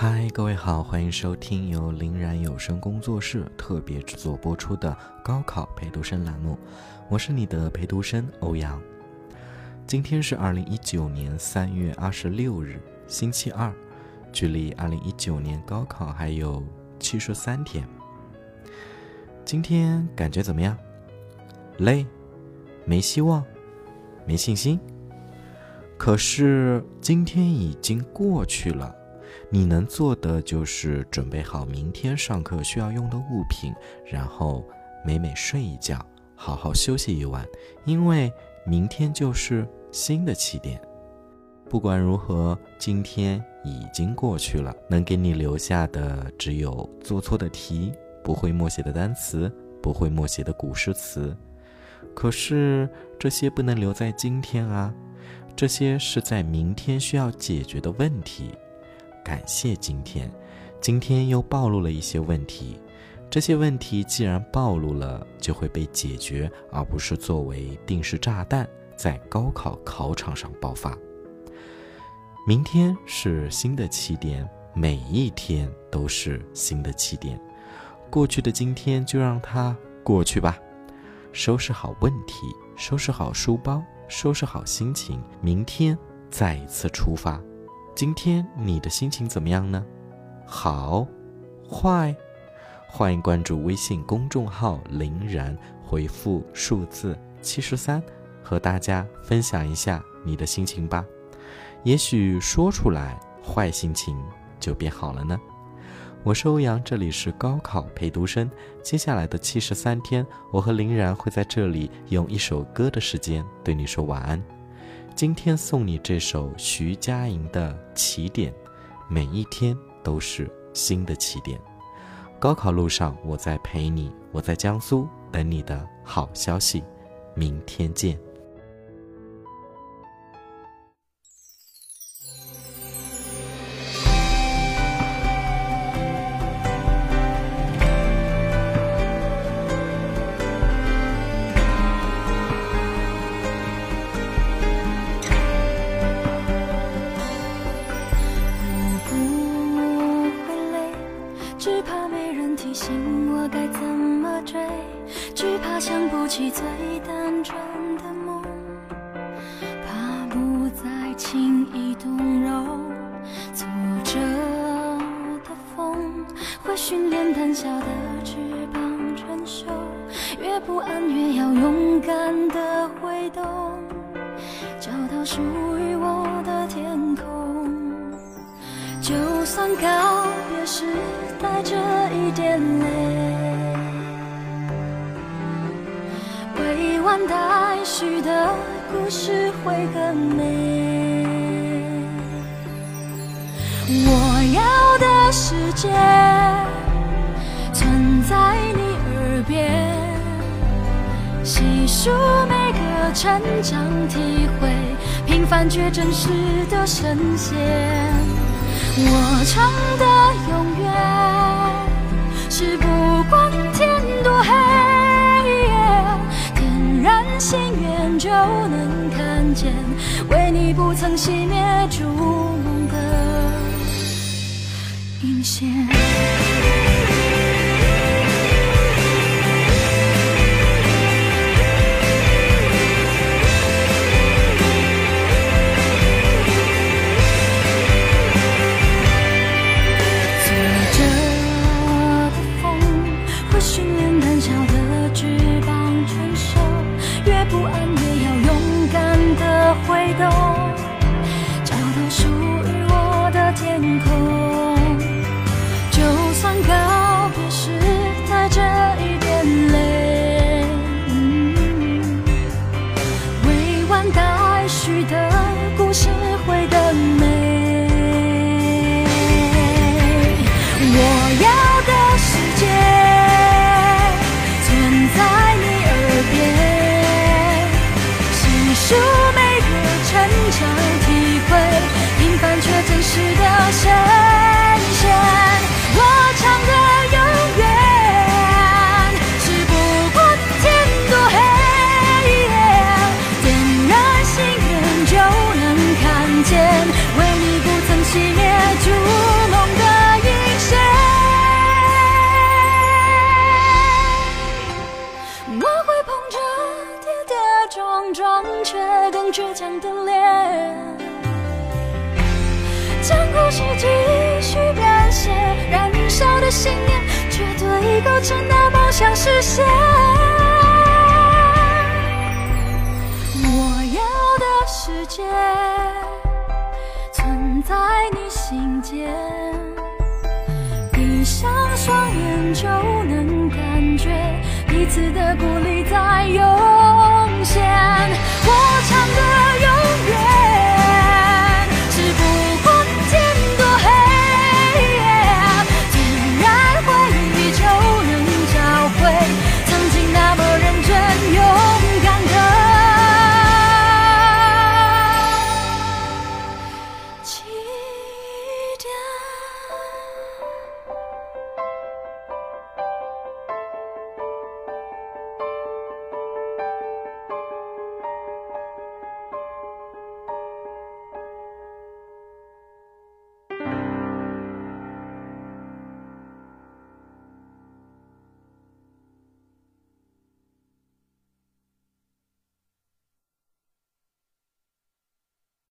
嗨，各位好，欢迎收听由林然有声工作室特别制作播出的高考陪读生栏目，我是你的陪读生欧阳。今天是二零一九年三月二十六日，星期二，距离二零一九年高考还有七十三天。今天感觉怎么样？累？没希望？没信心？可是今天已经过去了，你能做的就是准备好明天上课需要用的物品，然后美美睡一觉，好好休息一晚，因为明天就是新的起点。不管如何，今天已经过去了，能给你留下的只有做错的题、不会默写的单词、不会默写的古诗词。可是这些不能留在今天啊。这些是在明天需要解决的问题。感谢今天，今天又暴露了一些问题。这些问题既然暴露了，就会被解决，而不是作为定时炸弹在高考考场上爆发。明天是新的起点，每一天都是新的起点。过去的今天就让它过去吧，收拾好问题，收拾好书包。收拾好心情，明天再一次出发。今天你的心情怎么样呢？好，坏？欢迎关注微信公众号“林然”，回复数字七十三，和大家分享一下你的心情吧。也许说出来，坏心情就变好了呢。我是欧阳，这里是高考陪读生。接下来的七十三天，我和林然会在这里用一首歌的时间对你说晚安。今天送你这首徐佳莹的《起点》，每一天都是新的起点。高考路上，我在陪你，我在江苏等你的好消息。明天见。想不起最单纯的梦，怕不再轻易动容。挫折的风会训练胆小的翅膀承受，越不安越要勇敢的挥动，找到属于我的天空。就算告别时带着一点泪。待续的故事会更美。我要的世界存在你耳边，细数每个成长体会，平凡却真实的神仙。我唱的永远是不管天多黑。为你不曾熄灭逐梦的引线。呼吸继续燃写，燃烧的信念绝对构成那梦想实现。我要的世界存在你心间，闭上双眼就能感觉彼此的鼓励在涌